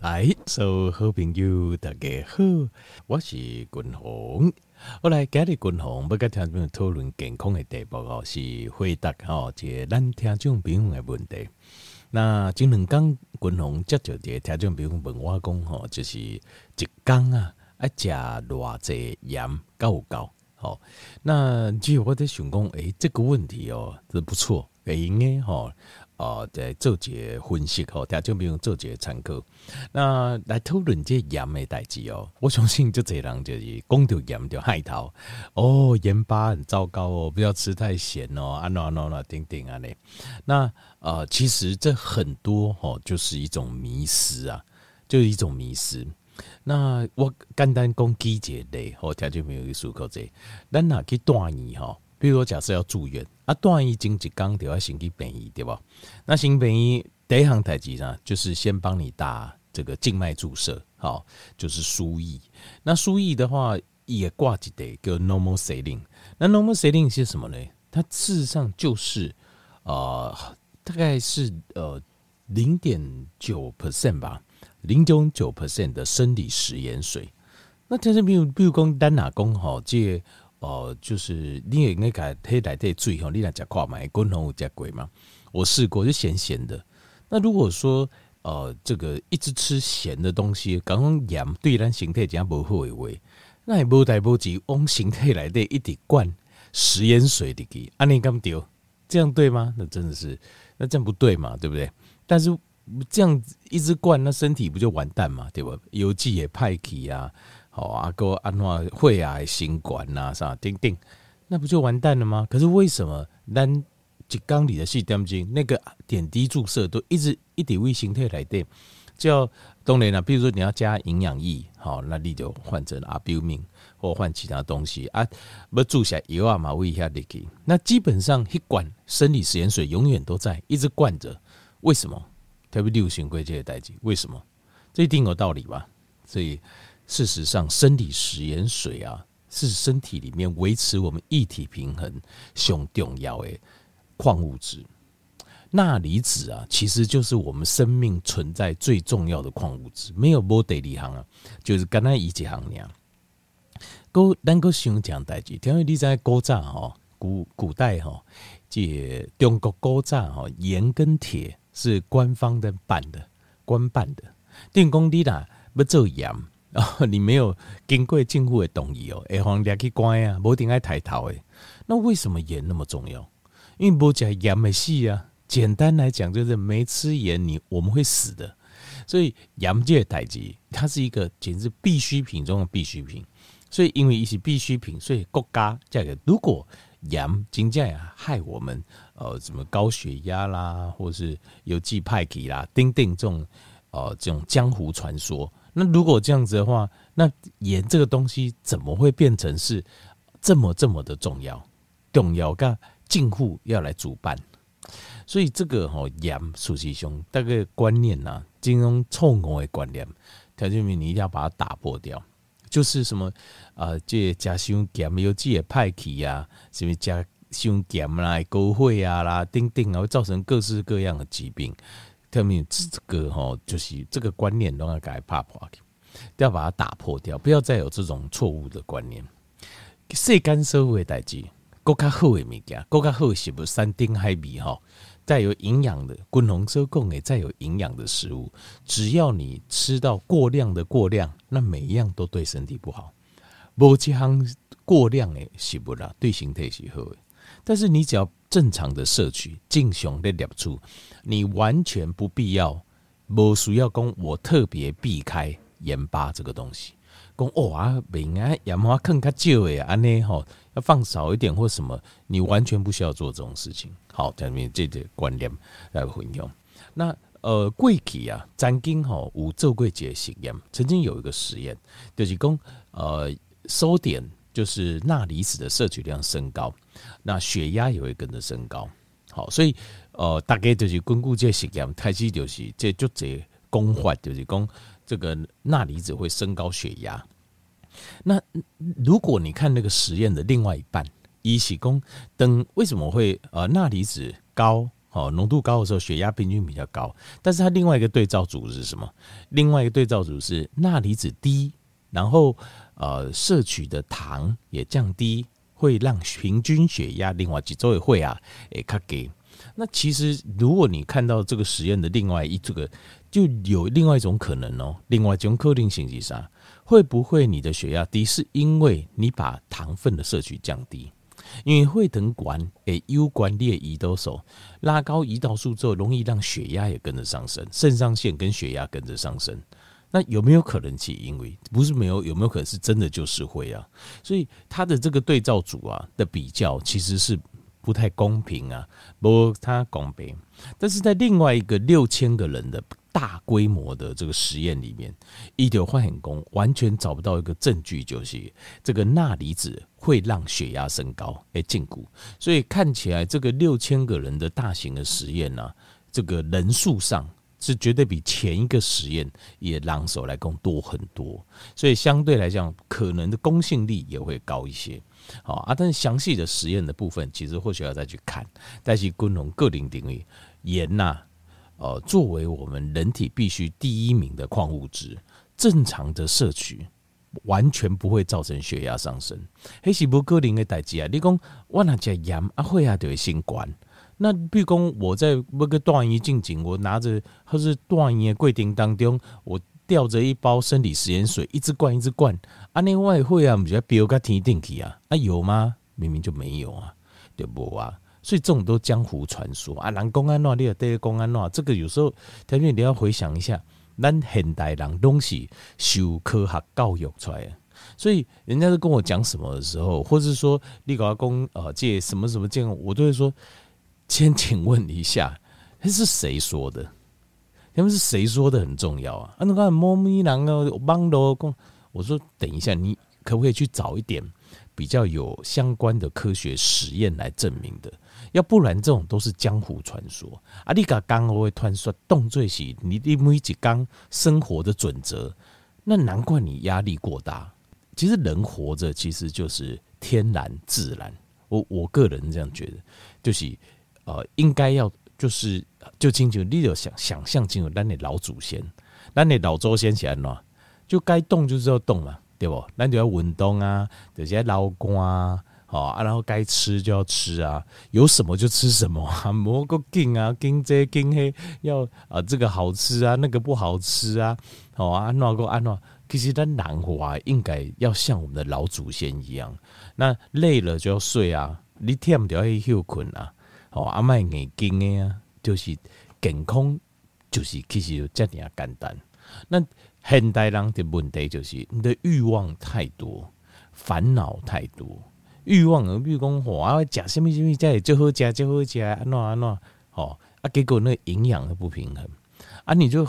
哎，所有好朋友大家好，我是君宏。我来今日君宏要跟听众讨论健康的题目哦，是回答哦，这个咱听众朋友的问题。那前两天君宏接到这个听众朋友问我讲吼，就是一天啊，爱食偌济盐够不够？好，那其实我在想讲，诶、欸，这个问题哦，是不错，应该吼。哦，在做一个分析吼，听众朋友做一个参考。那来讨论这盐的代志哦，我相信就这人就是讲到盐就害头哦，盐巴很糟糕哦，不要吃太咸哦，啊喏喏喏，叮叮啊嘞。那呃，其实这很多哦，就是一种迷失啊，就是一种迷失。那我简单讲几个例，好，听众朋友去思考者，咱哪去断医哈？比如说，假设要住院，啊，段医经一刚就要先去便医，对吧？那行便医第一项代志呢，就是先帮你打这个静脉注射，好，就是输液。那输液的话，也挂几得个 normal saline。那 normal saline 是什么呢？它事实上就是呃，大概是呃零点九 percent 吧，零点九 percent 的生理食盐水。那但是比如比如讲单哪工好借。哦、就是你也应该改黑来对最好，你来讲话嘛，滚红有加贵嘛？我试过就咸咸的。那如果说呃，这个一直吃咸的东西，刚刚盐对咱形态讲不好的话，那也无代无及往形态来对一滴灌食盐水的给，安尼咁丢，这样对吗？那真的是，那这样不对嘛，对不对？但是这样一直灌，那身体不就完蛋嘛，对吧？油剂也派气呀。好啊，个安怎会啊，新冠呐，啥叮叮，那不就完蛋了吗？可是为什么咱一缸里的细点精那个点滴注射都一直一点微形态来电，叫当然了，比如说你要加营养液，好，那你就换成阿标明或换其他东西啊，不注下油啊嘛，喂一下你给。那基本上一管生理食盐水永远都在一直灌着，为什么？特别流行过这些代志，为什么？这一定有道理吧？所以。事实上，生理食盐水啊，是身体里面维持我们液体平衡最重要的矿物质。钠离子啊，其实就是我们生命存在最重要的矿物质。没有无第二项啊，就是刚才一项那样。古咱个想讲代志，因为你在古早吼，古古代吼，这中国古早吼，盐跟铁是官方的办的，官办的。电工你啦，要做盐。哦，你没有经过政府的同意哦，会放去关啊，无定爱抬头诶。那为什么盐那么重要？因为不讲盐没戏啊。简单来讲，就是没吃盐，你我们会死的。所以盐这个代志，它是一个简直必需品中的必需品。所以因为一些必需品，所以国家这个如果盐真正害我们，呃，什么高血压啦，或是有记派气啦，丁丁这种，呃，这种江湖传说。那如果这样子的话，那盐这个东西怎么会变成是这么这么的重要？重要噶，近乎要来主办，所以这个吼盐，苏西兄大概观念呐、啊，金融错误的观念，条件明你一定要把它打破掉。就是什么啊、这加伤盐有这个派气啊，什么加伤盐啦、高血压啦、等等啊，会造成各式各样的疾病。特别这个哈，就是这个观念都要改怕破，都要把它打破掉，不要再有这种错误的观念。细干社会代志，更加好的物件，更加好是不山珍海味哈，再有营养的，滚红收供诶，再有营养的食物，只要你吃到过量的过量，那每一样都对身体不好。无这项过量诶，是不啦，对身体是好的。但是你只要正常的摄取，正常的摄取，你完全不必要，不需要讲我特别避开盐巴这个东西。讲哦啊，明啊盐巴更加少诶，安尼吼要放少一点或什么，你完全不需要做这种事情。好，下面这个观念来分享。那呃，过去啊，曾经吼有做过一个实验，曾经有一个实验，就是讲呃，收点。就是钠离子的摄取量升高，那血压也会跟着升高。好，所以呃，大概就是根据这实验，开始就是这就这功法，就是讲这个钠离子会升高血压。那如果你看那个实验的另外一半，一起功等为什么会呃钠离子高哦，浓度高的时候血压平均比较高。但是它另外一个对照组是什么？另外一个对照组是钠离子低，然后呃摄取的糖也降低，会让平均血压另外几周也会啊，诶，卡给。那其实如果你看到这个实验的另外一这个，就有另外一种可能哦，另外一种可能性是啥？会不会你的血压低是因为你把糖分的摄取降低？因为会等管诶，有关列胰岛素拉高胰岛素之后，容易让血压也跟着上升，肾上腺跟血压跟着上升。那有没有可能是因为不是没有，有没有可能是真的就是会啊？所以它的这个对照组啊的比较其实是不太公平啊，不太公平。但是在另外一个六千个人的。大规模的这个实验里面，医疗化很工完全找不到一个证据，就是这个钠离子会让血压升高，哎，禁锢。所以看起来这个六千个人的大型的实验呢、啊，这个人数上是绝对比前一个实验也让手来讲多很多，所以相对来讲，可能的公信力也会高一些。好啊，但是详细的实验的部分，其实或许要再去看。但是共同个人定义盐呐。呃，作为我们人体必须第一名的矿物质，正常的摄取完全不会造成血压上升。黑是不可能的代志啊！你讲我那吃盐啊，会啊，就会心冠。那比如讲我在那个断医进前，我拿着或是断医的过程当中，我吊着一包生理食盐水，一直灌一直灌。啊，那外会啊，不是飙个天顶去啊？啊，有吗？明明就没有啊，对不啊？所以这种都江湖传说啊，人讲安怎，你也得讲安怎。这个有时候，条件你要回想一下，咱现代人东西受科学教育出来的，所以人家都跟我讲什么的时候，或者说你搞公呃借什么什么借，我都会说，先请问一下，那是谁说的？他们是谁说的很重要啊？啊，那个猫咪人啊，帮罗公，我说等一下，你可不可以去找一点比较有相关的科学实验来证明的？要不然，这种都是江湖传说啊！你讲刚我会突然说动最喜，你你每一刚生活的准则，那难怪你压力过大。其实人活着其实就是天然自然，我我个人这样觉得，就是呃，应该要就是就清楚，你有想想象清楚，咱的老祖先，咱的老祖先起来喏，就该动就是要动嘛，对不？咱就要运动啊，这些劳工啊。好啊，然后该吃就要吃啊，有什么就吃什么啊，蘑菇精啊，精这精黑要啊，这个好吃啊，那个不好吃啊，好啊，安诺个安诺，其实咱人活应该要像我们的老祖先一样，那累了就要睡啊，你天就要去休困啊，好啊，卖眼睛的啊，就是健康，就是其实就这样简单。那现代人的问题就是你的欲望太多，烦恼太多。欲望而比如讲，吼啊，食什么什么，才会最好食，最好食，安怎安怎，吼啊，结果那营养的不平衡，啊，你就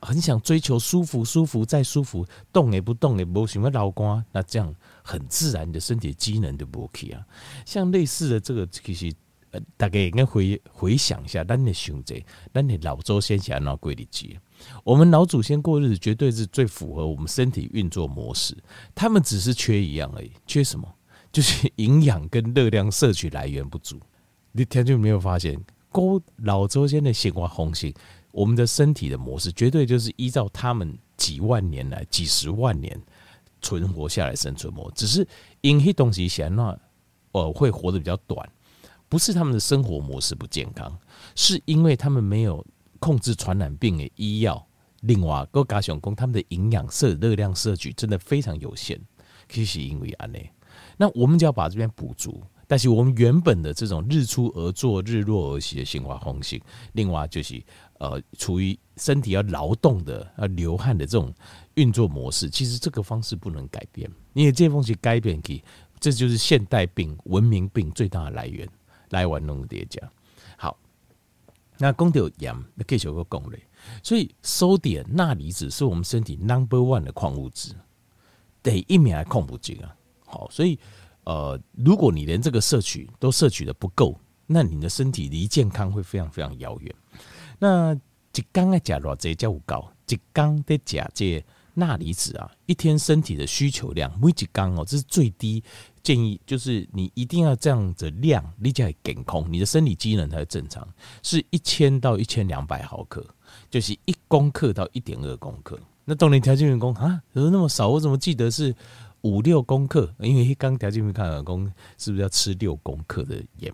很想追求舒服，舒服再舒服，动也不动也不什么劳光，那这样很自然的身体机能就不 OK 啊。像类似的这个，其实大概应该回回想一下，咱的兄弟，咱的老祖先是安怎过日子，我们老祖先过日子绝对是最符合我们身体运作模式，他们只是缺一样而已，缺什么？就是营养跟热量摄取来源不足，你听就没有发现，过老祖先的生活方式，我们的身体的模式绝对就是依照他们几万年来、几十万年存活下来生存模式，只是因些东西显那呃会活得比较短，不是他们的生活模式不健康，是因为他们没有控制传染病的医药，另外各家想讲他们的营养摄热量摄取真的非常有限，其实因为安内。那我们就要把这边补足，但是我们原本的这种日出而作、日落而息的生活方式，另外就是呃，处于身体要劳动的、要流汗的这种运作模式，其实这个方式不能改变，因为这东西改变去，这就是现代病、文明病最大的来源。来玩弄叠加，好，那讲到盐，那继续个讲嘞，所以收点、钠离子是我们身体 number one 的矿物质，第一名还控不住啊。好，所以，呃，如果你连这个摄取都摄取的不够，那你的身体离健康会非常非常遥远。那一缸的钾偌济才有够，一缸的钾这钠离子啊，一天身体的需求量每几缸哦，这是最低建议，就是你一定要这样子量，你才会健康，你的生理机能才会正常，是一千到一千两百毫克，就是一公克到一点二公克。那动力条件员工啊，怎么那么少？我怎么记得是五六公克？因为刚条件员看员工是不是要吃六公克的盐？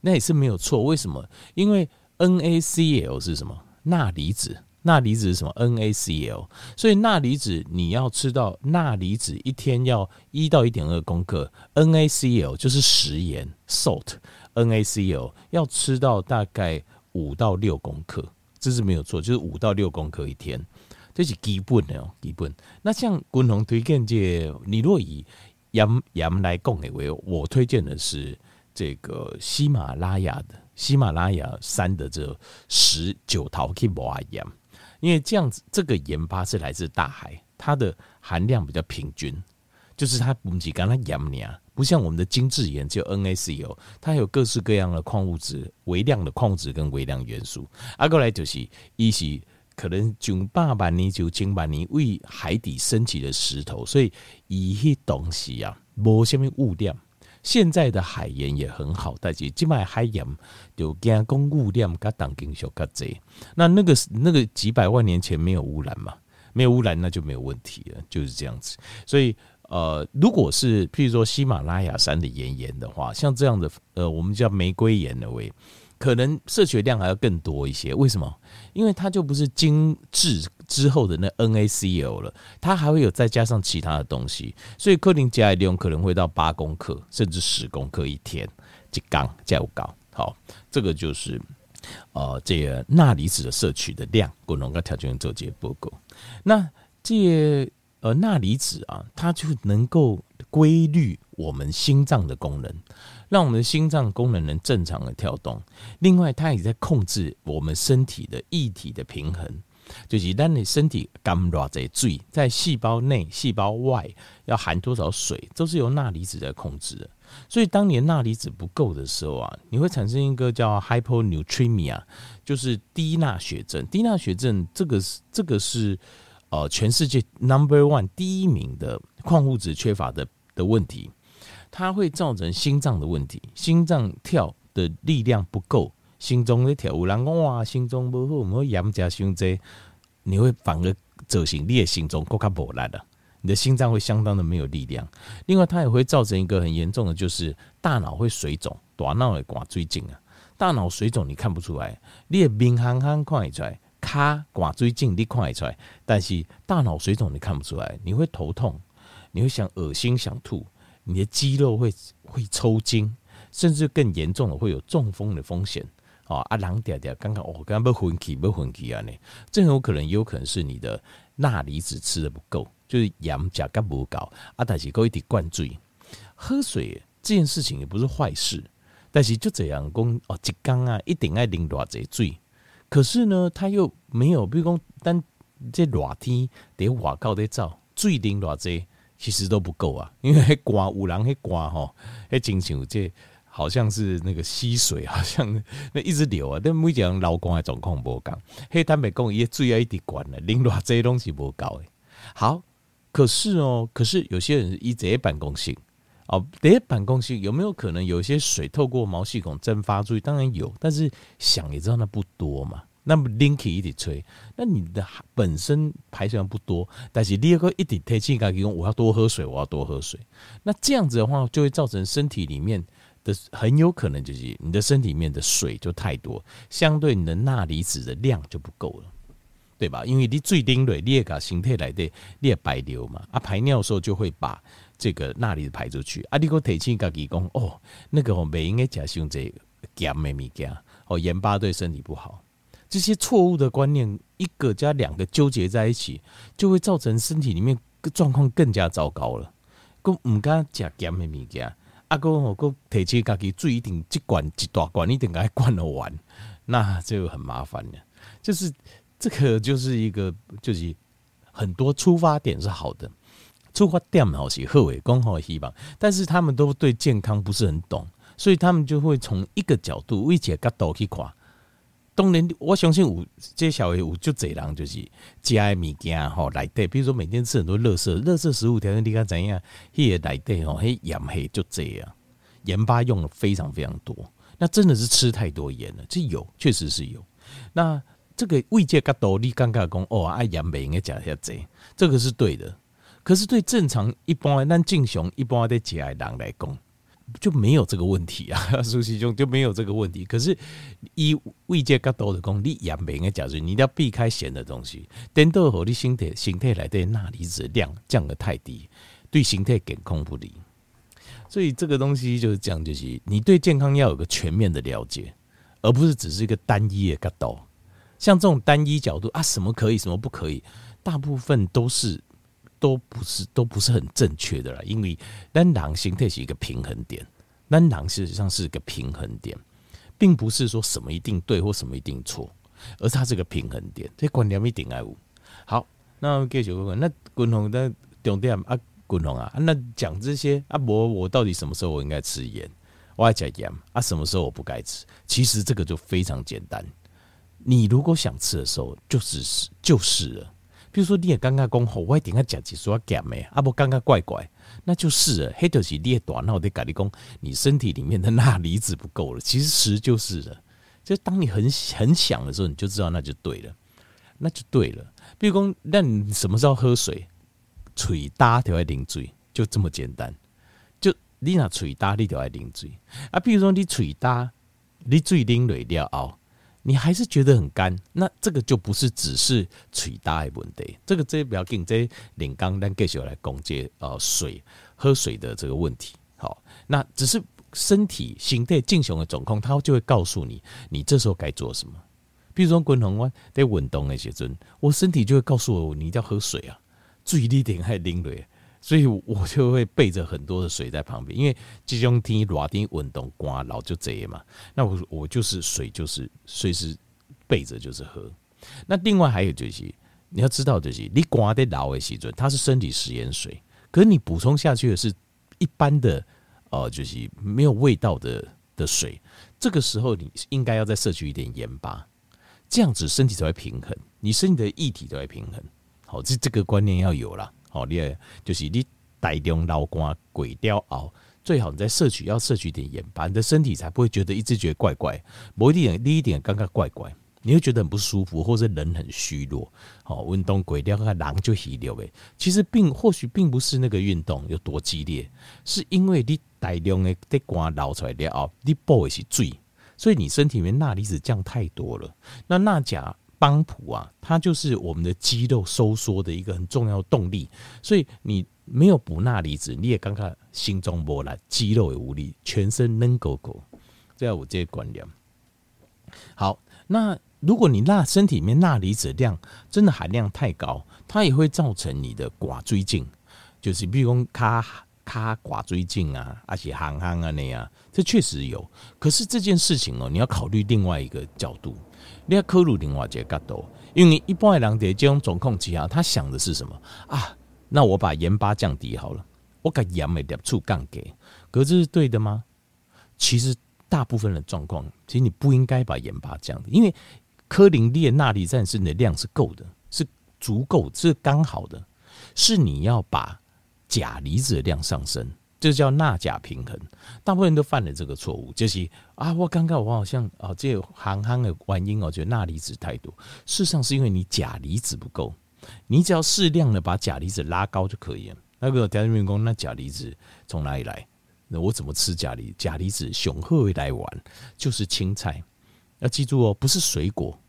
那也是没有错。为什么？因为 NaCl 是什么？钠离子。钠离子是什么？NaCl。所以钠离子你要吃到钠离子一天要一到一点二公克，NaCl 就是食盐 salt，NaCl 要吃到大概五到六公克，这是没有错，就是五到六公克一天。这是基本的哦，基本。那像共同推荐这，你若以盐盐来讲的话，我推荐的是这个喜马拉雅的喜马拉雅山的这十九桃 K 摩盐，因为这样子这个盐巴是来自大海，它的含量比较平均，就是它不仅刚它盐呢，不像我们的精制盐只有 NaCl，它有各式各样的矿物质、微量的矿物质跟微量元素。啊，过来就是一是。可能九百万年、九千万年为海底升起的石头，所以一些东西啊，无什么物料。现在的海盐也很好，但是今卖海盐就加工物量加当金属加这。那那个那个几百万年前没有污染嘛？没有污染那就没有问题了，就是这样子。所以呃，如果是譬如说喜马拉雅山的盐盐的话，像这样的呃，我们叫玫瑰盐的味。可能摄取量还要更多一些，为什么？因为它就不是精制之后的那 NaCl 了，它还会有再加上其他的东西，所以克林加利用可能会到八公克甚至十公克一天，一缸加五高。好，这个就是呃这个钠离子的摄取的量，共同跟条件做这些报告。那这呃钠离子啊，它就能够规律我们心脏的功能。让我们的心脏功能能正常的跳动。另外，它也在控制我们身体的液体的平衡，就是当你身体干多少水，在细胞内、细胞外要含多少水，都是由钠离子在控制的。所以，当你钠离子不够的时候啊，你会产生一个叫 hyponatremia，就是低钠血症。低钠血症这个是这个是呃全世界 number one 第一名的矿物质缺乏的的问题。它会造成心脏的问题，心脏跳的力量不够，心中的跳有人讲哇，心中不好，我们盐加胸椎，你会反而造成你的心中更加无力了，你的心脏会相当的没有力量。另外，它也会造成一个很严重的，就是大脑会水肿，大脑会挂水肿啊。大脑水肿你看不出来，你的面憨憨看得出来，卡挂水肿你看得出来，但是大脑水肿你看不出来，你会头痛，你会想恶心想吐。你的肌肉会会抽筋，甚至更严重的会有中风的风险。哦啊，阿郎嗲嗲，刚刚我刚刚不昏气不昏气啊？呢，这很有可能，也有可能是你的钠离子吃的不够，就是盐加钙不够。啊，但是够一点灌醉，喝水这件事情也不是坏事，但是就这样讲哦，一缸啊一定爱淋多少水？可是呢，他又没有，比如讲，但这热天得外口得走，水淋多少？其实都不够啊，因为还刮五郎还刮吼，还进行这好像是那个溪水，好像那一直流啊。但每讲老公的状况不讲，黑坦白讲也最爱一滴管了，零落这些东西不够诶。好，可是哦，可是有些人一直办公室哦，这办公室有没有可能有一些水透过毛细孔蒸发出去？当然有，但是想也知道那不多嘛。那么 Linky 一直吹，那你的本身排水量不多，但是你个一直提醒自己，我要多喝水，我要多喝水。那这样子的话，就会造成身体里面的很有可能就是你的身体里面的水就太多，相对你的钠离子的量就不够了，对吧？因为你最顶蕊，你也把形态来的，你也白流嘛，啊排尿的时候就会把这个钠离子排出去。啊，你个提醒自己讲，哦，那个我没应该加上这咸的物件，哦，盐巴对身体不好。这些错误的观念，一个加两个纠结在一起，就会造成身体里面状况更加糟糕了。哥唔敢食咸的物件，阿哥我哥提起家己水一点一管一大管一点该灌了完，那就很麻烦了。就是这个就是一个就是很多出发点是好的，出发点好是好诶，刚好希望，但是他们都对健康不是很懂，所以他们就会从一个角度、一个角度去看。当然，我相信有这小孩有就这人就是食的物件吼内底，比如说每天吃很多垃圾，垃圾食物条件你看怎样？迄个内底吼，迄盐黑就这样，盐巴用了非常非常多，那真的是吃太多盐了，这有确实是有。那这个慰藉角度，你刚刚讲哦，爱盐不应该加些这，这个是对的。可是对正常一般咱正常一般的食的人来讲。就没有这个问题啊，苏西兄就没有这个问题。可是以胃界较多的功力，盐不应该加入，你一定要避开咸的东西。等到后，你身体身体来的钠离子量降得太低，对身体健康不利。所以这个东西就是这样，就是你对健康要有个全面的了解，而不是只是一个单一的角度。像这种单一角度啊，什么可以，什么不可以，大部分都是。都不是都不是很正确的啦，因为单囊形态是一个平衡点，单狼事实上是一个平衡点，并不是说什么一定对或什么一定错，而它是个平衡点，这观念一定爱有。好，那继续问问，那滚红的重点啊，滚红啊，那讲这些啊，我我到底什么时候我应该吃盐？我爱吃盐啊，什么时候我不该吃？其实这个就非常简单，你如果想吃的时候，就是就是了。比如说你也刚刚讲好，我一定要讲几说减没啊？不，刚刚怪怪，那就是了。黑就是你也大，那我得跟你讲，你身体里面的钠离子不够了。其实就是了，就当你很很想的时候，你就知道那就对了，那就对了。比如说，那你什么时候喝水？嘴大就要啉水，就这么简单。就你那嘴大，你就要啉水啊。比如说你嘴大，你水啉累了后。你还是觉得很干，那这个就不是只是水大的问题，这个这不要紧，这领刚单继续来讲解呃水喝水的这个问题。好，那只是身体形态进行的状况，它就会告诉你，你这时候该做什么。比如说滚红湾在稳动那些阵，我身体就会告诉我，你一定要喝水啊，注意力点还淋水。所以我就会备着很多的水在旁边，因为这种天热天运动干老就这样嘛。那我我就是水就是随时备着就是喝。那另外还有就是你要知道就是你干的老的时阵，它是生理食盐水，可是你补充下去的是一般的呃就是没有味道的的水，这个时候你应该要再摄取一点盐巴，这样子身体才会平衡，你身体的液体才会平衡。好，这这个观念要有啦。哦，你就是你大量流汗过掉后，最好你再摄取，要摄取点盐巴，你的身体才不会觉得一直觉得怪怪。某一点，第一点刚刚怪怪，你会觉得很不舒服，或者人很虚弱。哦，运动过掉，那人就虚弱诶。其实并或许并不是那个运动有多激烈，是因为你大量的的汗流出来了后，你补的是水，所以你身体里面钠离子降太多了。那钠钾。帮浦啊，它就是我们的肌肉收缩的一个很重要动力，所以你没有补钠离子，你也刚刚心中波澜，肌肉也无力，全身冷狗狗，这样我这些观念。好，那如果你那身体里面钠离子量真的含量太高，它也会造成你的寡锥症，就是比如说卡卡寡锥症啊，而且憨憨啊那样，这确实有。可是这件事情哦，你要考虑另外一个角度。你要考虑另外一个角度，因为一般的人在这种状况之下，他想的是什么啊？那我把盐巴降低好了，我把盐的粒数降给，可是这是对的吗？其实大部分的状况，其实你不应该把盐巴降低，因为科林列钠离子是你的量是够的，是足够，是刚好的，是你要把钾离子的量上升。这叫钠钾平衡，大部分人都犯了这个错误，就是啊，我刚刚我好像啊，这个行行的原因，我觉得钠离子太多，事实上是因为你钾离子不够，你只要适量的把钾离子拉高就可以了。那个条件员工，那钾离子从哪里来？那我怎么吃钾离？钾离子雄厚来源就是青菜，要记住哦，不是水果，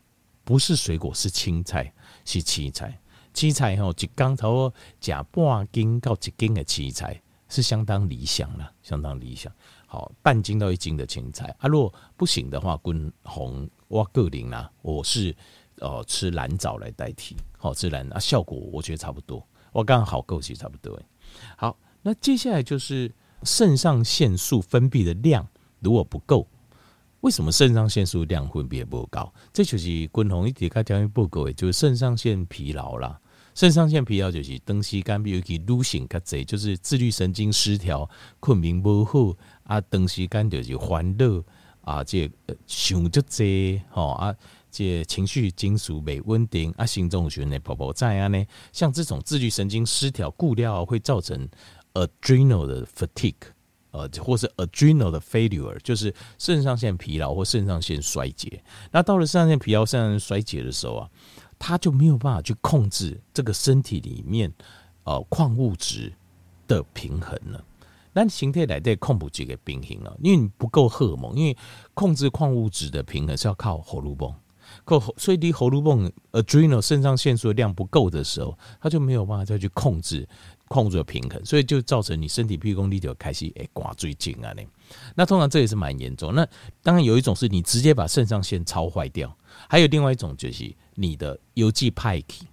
不是水果，是青菜，是青菜，青菜吼一缸头加半斤到一斤的青菜。是相当理想了，相当理想。好，半斤到一斤的青菜啊，如果不行的话，滚红哇个零啦，我是呃吃蓝藻来代替，好吃蓝啊，效果我觉得差不多，我刚好够其实差不多。好，那接下来就是肾上腺素分泌的量如果不够，为什么肾上腺素量分泌不高？这就是滚红一点开条件不够，就是肾上腺疲劳啦。肾上腺疲劳就是长时间，比如去女性较侪，就是自律神经失调、困眠不好啊，长时间就是烦恼啊，这想就这吼啊，这情绪情绪没稳定啊，心中血内泡泡在啊呢，像这种自律神经失调，固料会造成 adrenal 的 fatigue，呃，或是 adrenal 的 failure，就是肾上腺疲劳或肾上腺衰竭。那到了肾上腺疲劳、肾上腺衰竭的时候啊，他就没有办法去控制这个身体里面呃矿物质的平衡了。那形态来对控不住个平衡了，因为你不够荷尔蒙，因为控制矿物质的平衡是要靠荷尔蒙，够所以你荷尔蒙 adrenal 肾上腺素的量不够的时候，它就没有办法再去控制矿物质的平衡，所以就造成你身体屁功力就开始诶挂最近啊呢。那通常这也是蛮严重。那当然有一种是你直接把肾上腺超坏掉，还有另外一种就是你的邮寄派去。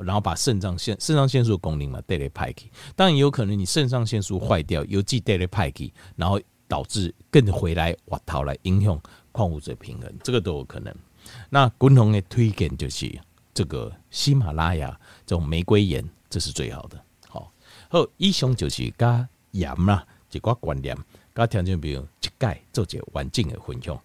然后把肾上腺肾上腺素的功能嘛带来派去，当然也有可能你肾上腺素坏掉，邮寄带来派去，然后导致更回来哇逃来影响矿物质平衡，这个都有可能。那滚红的推荐就是这个喜马拉雅这种玫瑰盐，这是最好的。好，后，以上就是加盐啦，一个观念，加条件比如一概做一个完整的分享。